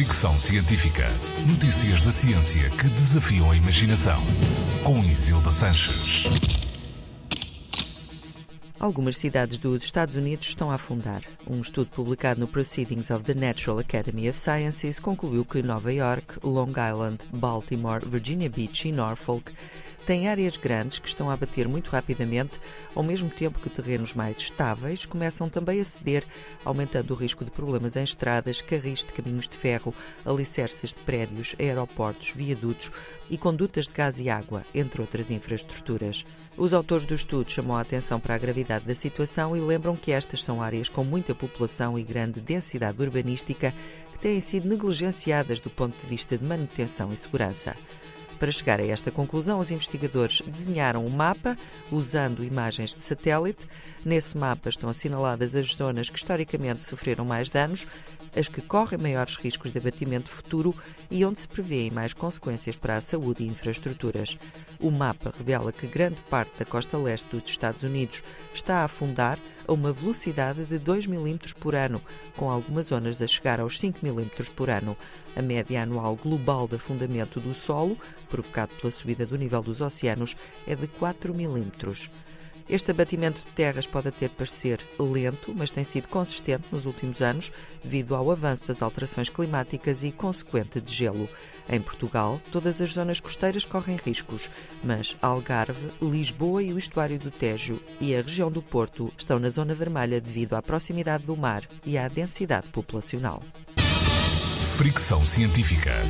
Fricção Científica. Notícias da ciência que desafiam a imaginação. Com Isilda Sanches. Algumas cidades dos Estados Unidos estão a afundar. Um estudo publicado no Proceedings of the Natural Academy of Sciences concluiu que Nova York, Long Island, Baltimore, Virginia Beach e Norfolk têm áreas grandes que estão a bater muito rapidamente, ao mesmo tempo que terrenos mais estáveis começam também a ceder, aumentando o risco de problemas em estradas, carris de caminhos de ferro, alicerces de prédios, aeroportos, viadutos e condutas de gás e água, entre outras infraestruturas. Os autores do estudo chamam a atenção para a gravidade da situação e lembram que estas são áreas com muita população e grande densidade urbanística que têm sido negligenciadas do ponto de vista de manutenção e segurança. Para chegar a esta conclusão, os investigadores desenharam um mapa usando imagens de satélite. Nesse mapa estão assinaladas as zonas que historicamente sofreram mais danos, as que correm maiores riscos de abatimento futuro e onde se prevêem mais consequências para a saúde e infraestruturas. O mapa revela que grande parte da costa leste dos Estados Unidos está a afundar a uma velocidade de 2 mm por ano, com algumas zonas a chegar aos 5 mm por ano. A média anual global de afundamento do solo, provocado pela subida do nível dos oceanos, é de 4 mm. Este abatimento de terras pode até parecer lento, mas tem sido consistente nos últimos anos devido ao avanço das alterações climáticas e consequente de gelo. Em Portugal, todas as zonas costeiras correm riscos, mas Algarve, Lisboa e o estuário do Tejo e a região do Porto estão na zona vermelha devido à proximidade do mar e à densidade populacional. Fricção científica.